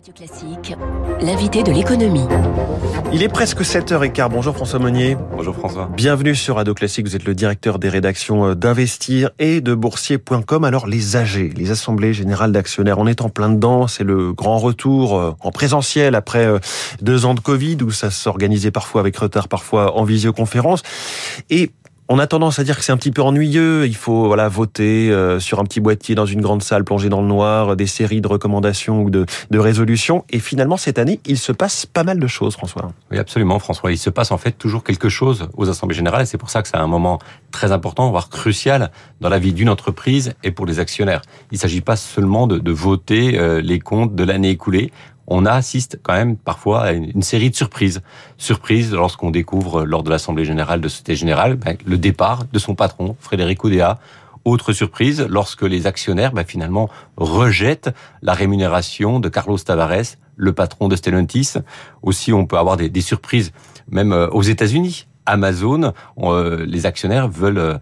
Radio Classique, l'invité de l'économie. Il est presque 7h15. Bonjour François Monnier. Bonjour François. Bienvenue sur Radio Classique. Vous êtes le directeur des rédactions euh, d'Investir et de Boursier.com. Alors les AG, les Assemblées Générales d'Actionnaires, on est en plein dedans. C'est le grand retour euh, en présentiel après euh, deux ans de Covid où ça s'organisait parfois avec retard, parfois en visioconférence. Et on a tendance à dire que c'est un petit peu ennuyeux. Il faut voilà voter euh, sur un petit boîtier dans une grande salle plongée dans le noir, des séries de recommandations ou de, résolutions. Et finalement, cette année, il se passe pas mal de choses, François. Oui, absolument, François. Il se passe en fait toujours quelque chose aux assemblées générales. C'est pour ça que c'est un moment très important, voire crucial, dans la vie d'une entreprise et pour les actionnaires. Il ne s'agit pas seulement de, de voter euh, les comptes de l'année écoulée on assiste quand même parfois à une, série de surprises. Surprises lorsqu'on découvre lors de l'Assemblée générale de Société Générale ben, le départ de son patron, Frédéric Oudéa. Autre surprise, lorsque les actionnaires ben, finalement rejettent la rémunération de Carlos Tavares, le patron de Stellantis. Aussi, on peut avoir des, des surprises même euh, aux États-Unis. Amazon, euh, les actionnaires veulent euh, euh,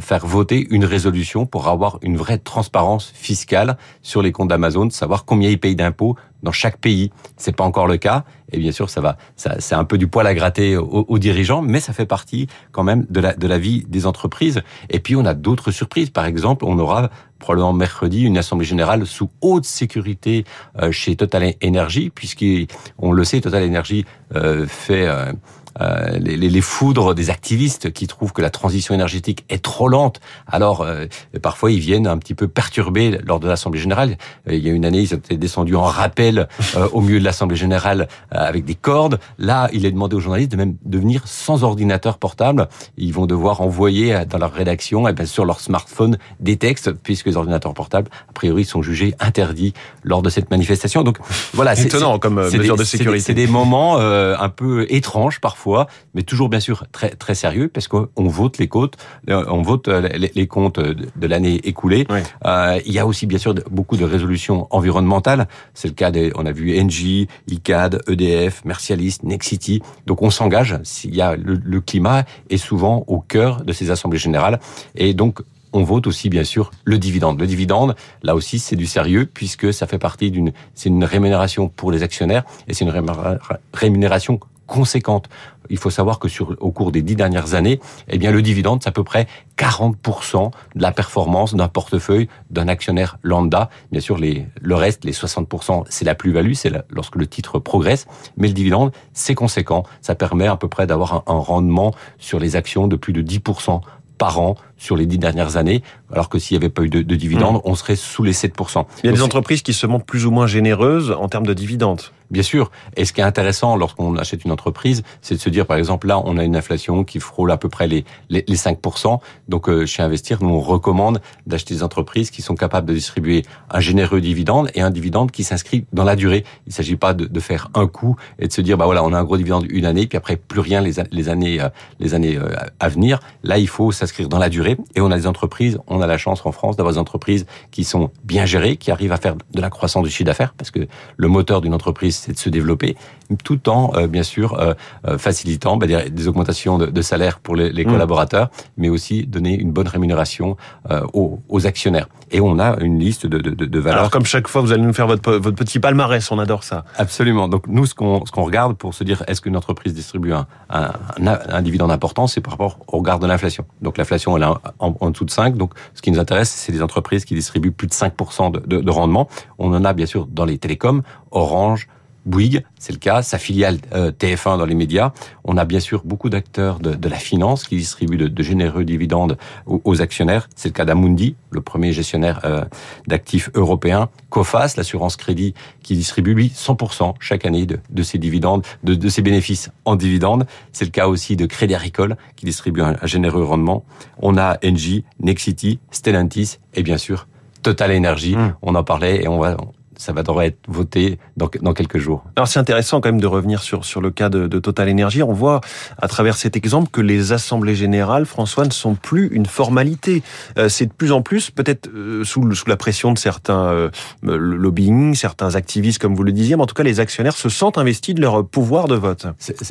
faire voter une résolution pour avoir une vraie transparence fiscale sur les comptes d'Amazon, savoir combien ils payent d'impôts dans chaque pays. C'est pas encore le cas. Et bien sûr, ça va, ça, c'est un peu du poil à gratter aux, dirigeants, mais ça fait partie quand même de la, de la vie des entreprises. Et puis, on a d'autres surprises. Par exemple, on aura probablement mercredi une assemblée générale sous haute sécurité euh, chez Total Energy, puisqu'on le sait, Total Energy euh, fait euh, les, les, foudres des activistes qui trouvent que la transition énergétique est trop lente. Alors, euh, parfois, ils viennent un petit peu perturber lors de l'Assemblée générale. Euh, il y a une année, ils étaient descendus en rappel au milieu de l'Assemblée générale avec des cordes. Là, il est demandé aux journalistes de même de venir sans ordinateur portable. Ils vont devoir envoyer dans leur rédaction, et eh bien, sur leur smartphone, des textes, puisque les ordinateurs portables, a priori, sont jugés interdits lors de cette manifestation. Donc, voilà. C'est étonnant comme mesure de sécurité. C'est des, des moments un peu étranges parfois mais toujours bien sûr très très sérieux parce qu'on vote les comptes, euh, on vote euh, les, comptes de l'année écoulée. Euh, il y a aussi bien sûr beaucoup de résolutions environnementales. C'est le cas des, on a vu Engie, ICAD, EDF, Mercialis, Nexity. Donc on s'engage. S'il y a le, le climat est souvent au cœur de ces assemblées générales et donc on vote aussi bien sûr le dividende. Le dividende, là aussi, c'est du sérieux puisque ça fait partie d'une, c'est une rémunération pour les actionnaires et c'est une rémunération conséquente. Il faut savoir que sur, au cours des dix dernières années, eh bien, le dividende, c'est à peu près 40% de la performance d'un portefeuille d'un actionnaire lambda. Bien sûr, les, le reste, les 60%, c'est la plus-value, c'est lorsque le titre progresse. Mais le dividende, c'est conséquent. Ça permet à peu près d'avoir un, un rendement sur les actions de plus de 10% par an sur les dix dernières années, alors que s'il n'y avait pas eu de, de dividendes, mmh. on serait sous les 7%. Il y a des entreprises qui se montrent plus ou moins généreuses en termes de dividendes. Bien sûr. Et ce qui est intéressant lorsqu'on achète une entreprise, c'est de se dire, par exemple, là, on a une inflation qui frôle à peu près les, les, les 5%. Donc, euh, chez Investir, nous, on recommande d'acheter des entreprises qui sont capables de distribuer un généreux dividende et un dividende qui s'inscrit dans la durée. Il ne s'agit pas de, de, faire un coup et de se dire, bah voilà, on a un gros dividende une année, puis après, plus rien les, les années, euh, les années euh, à venir. Là, il faut s'inscrire dans la durée. Et on a des entreprises, on a la chance en France d'avoir des entreprises qui sont bien gérées, qui arrivent à faire de la croissance du chiffre d'affaires, parce que le moteur d'une entreprise, c'est de se développer, tout en, euh, bien sûr, euh, euh, facilitant bah, des, augmentations de, de, salaire pour les, les mmh. collaborateurs, mais aussi donner une bonne rémunération aux, aux, actionnaires. Et on a une liste de, de, de, valeurs. Alors, comme chaque fois, vous allez nous faire votre, votre petit palmarès, on adore ça. Absolument. Donc, nous, ce qu'on qu'on regarde pour se dire est-ce qu'une entreprise distribue un, un, un dividende important, c'est par rapport au regard de l'inflation. Donc, l'inflation, elle est en, dessous de 5. Donc, ce qui nous intéresse, c'est des entreprises qui distribuent plus de 5% de, de, de rendement. On en a, bien sûr, dans les télécoms, Orange, Bouygues, c'est le cas, sa filiale euh, TF1 dans les médias. On a bien sûr beaucoup d'acteurs de, de, la finance qui distribuent de, de généreux dividendes aux, actionnaires. C'est le cas d'Amundi, le premier gestionnaire euh, d'actifs européens. Cofas, l'assurance crédit, qui distribue lui 100% chaque année de, de ses dividendes, de, de, ses bénéfices en dividendes. C'est le cas aussi de Crédit Agricole qui distribue un, un généreux rendement. On a Engie, Nexity, Stellantis et bien sûr Total Energy. Mmh. On en parlait et on va ça va être voté dans, dans quelques jours. Alors c'est intéressant quand même de revenir sur sur le cas de, de, Total Energy. On voit à travers cet exemple que les assemblées générales, François, ne sont plus une formalité. Euh, c'est de plus en plus, peut-être euh, sous, sous la pression de certains euh, lobbying, certains activistes, comme vous le disiez, mais en tout cas les actionnaires se sentent investis de leur pouvoir de vote.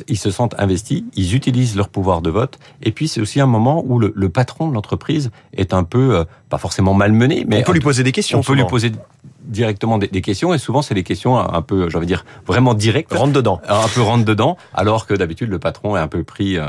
Ils se sentent investis, ils utilisent leur pouvoir de vote, et puis c'est aussi un moment où le, le patron de l'entreprise est un peu, pas forcément malmené, mais on peut lui poser des questions. On peut lui poser directement des, questions et souvent c'est des questions un peu, j'ai envie de dire, vraiment directes. Rentre dedans. Un peu rentre dedans, alors que d'habitude le patron est un peu pris euh,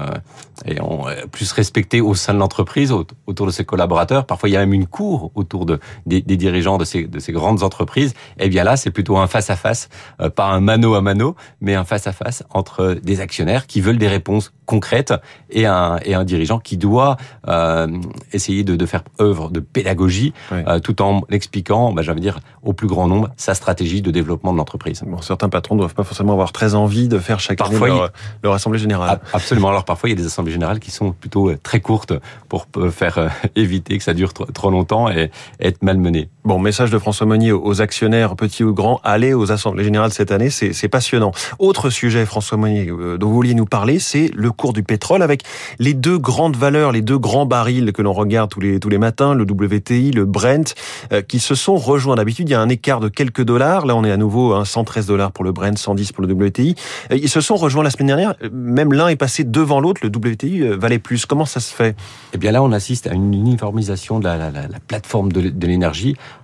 et on, plus respecté au sein de l'entreprise, autour de ses collaborateurs. Parfois il y a même une cour autour de, des, des dirigeants de ces, de ces grandes entreprises. Et eh bien là c'est plutôt un face à face, pas un mano à mano, mais un face à face entre des actionnaires qui veulent des réponses concrètes et un, et un dirigeant qui doit euh, essayer de, de, faire œuvre de pédagogie euh, tout en expliquant, bah, j'allais dire, au plus grand nombre sa stratégie de développement de l'entreprise. Bon, certains patrons ne doivent pas forcément avoir très envie de faire chaque année leur, leur, assemblée générale. Absolument. Alors parfois il y a des assemblées générales qui sont plutôt euh, très courtes pour faire euh, éviter que ça dure trop longtemps et être malmené. Bon, message de François Monnier aux actionnaires, petits ou grands, allez aux assemblées générales cette année, c'est passionnant. Autre sujet, François Monnier, dont vous vouliez nous parler, c'est le cours du pétrole avec les deux grandes valeurs, les deux grands barils que l'on regarde tous les, tous les matins, le WTI, le Brent, euh, qui se sont rejoints. D'habitude, il y a un écart de quelques dollars. Là, on est à nouveau à 113 dollars pour le Brent, 110 pour le WTI. Euh, ils se sont rejoints la semaine dernière. Même l'un est passé devant l'autre. Le WTI euh, valait plus. Comment ça se fait? Eh bien là, on assiste à une uniformisation de la, la, la, plateforme de, de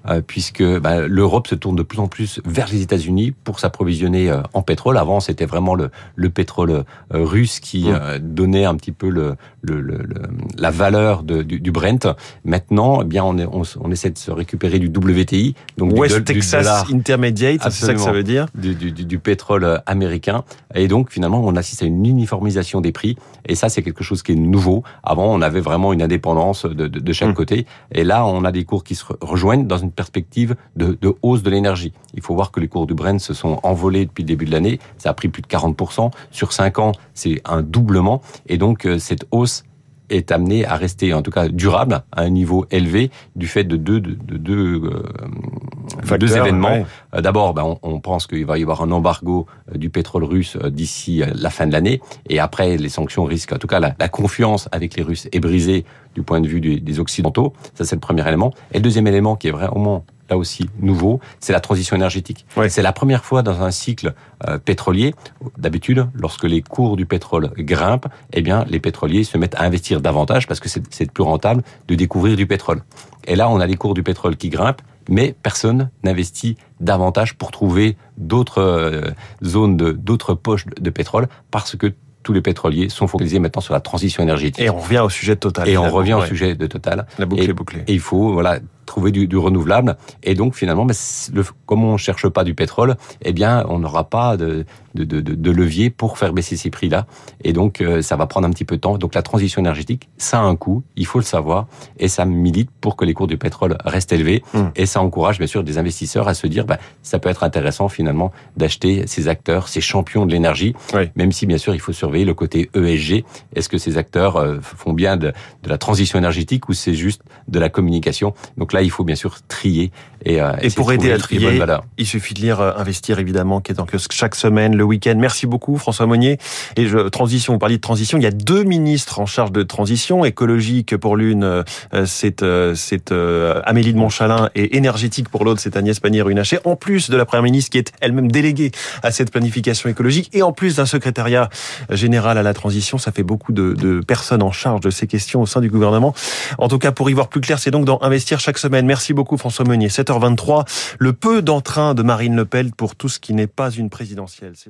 l'énergie, puisque bah, l'Europe se tourne de plus en plus vers les États-Unis pour s'approvisionner en pétrole. Avant, c'était vraiment le, le pétrole russe qui mmh. donnait un petit peu le, le, le, la valeur de, du, du, Brent. Maintenant, eh bien, on, est, on, on, essaie de se récupérer du WTI, donc West du, Texas Intermediate, c'est ça que ça veut dire du, du, du, pétrole américain. Et donc, finalement, on assiste à une uniformisation des prix. Et ça, c'est quelque chose qui est nouveau. Avant, on avait vraiment une indépendance de, de, de chaque mmh. côté. Et là, on a des cours qui se rejoignent dans une perspective de, hausse de l'énergie. Il faut voir que les cours du Brent se sont envolés depuis le début de l'année. Ça a pris plus de 40%. Sur 5 ans, c'est un doublement. Et donc, euh, cette hausse est amenée à rester, en tout cas durable, à un niveau élevé du fait de deux, de, de deux, euh, deux événements. Euh, d'abord, ben, on, on, pense qu'il va y avoir un embargo du pétrole russe d'ici la fin de l'année, et après, les sanctions risquent, en tout cas, la, la, confiance avec les Russes est brisée du point de vue des, des Occidentaux. Ça, c'est le premier élément. Et le deuxième élément qui est vraiment là aussi nouveau, c'est la transition énergétique. C'est la première fois dans un cycle euh, pétrolier, d'habitude, lorsque les cours du pétrole grimpent, eh bien, les pétroliers se mettent à investir davantage parce que c'est plus rentable de découvrir du pétrole. Et là, on a les cours du pétrole qui grimpent, mais personne n'investit davantage pour trouver d'autres euh, zones, d'autres poches de pétrole parce que tous les pétroliers sont focalisés maintenant sur la transition énergétique. Et on revient au sujet de Total. Et on revient au sujet de Total. La boucle est bouclée. Et il faut voilà trouver du, du renouvelable. Et donc finalement, le, comme on cherche pas du pétrole, eh bien on n'aura pas de, de, de, de, levier pour faire baisser ces prix-là. Et donc euh, ça va prendre un petit peu de temps. Donc la transition énergétique, ça a un coût, il faut le savoir, et ça milite pour que les cours du pétrole restent élevés. Mmh. Et ça encourage bien sûr des investisseurs à se dire, bah, ça peut être intéressant finalement d'acheter ces acteurs, ces champions de l'énergie, oui. même si bien sûr il faut surveiller le côté ESG. Est-ce que ces acteurs euh, font bien de, de la transition énergétique ou c'est juste de la communication? Donc là, il faut bien sûr trier et, euh, et pour aider à trier, il suffit de lire euh, Investir évidemment, qui est en kiosque chaque semaine, le week-end. Merci beaucoup François Monnier. Et je, transition, vous parliez de transition. Il y a deux ministres en charge de transition écologique pour l'une, euh, c'est c'est Amélie de Montchalin et énergétique pour l'autre, c'est Agnès Pannier-Runacher. En plus de la première ministre qui est elle-même déléguée à cette planification écologique et en plus d'un secrétariat général à la transition, ça fait beaucoup de, de personnes en charge de ces questions au sein du gouvernement. En tout cas, pour y voir plus clair, c'est donc dans Investir semaine Merci beaucoup François Meunier. 7h23, le peu d'entrain de Marine Le Pen pour tout ce qui n'est pas une présidentielle. C'est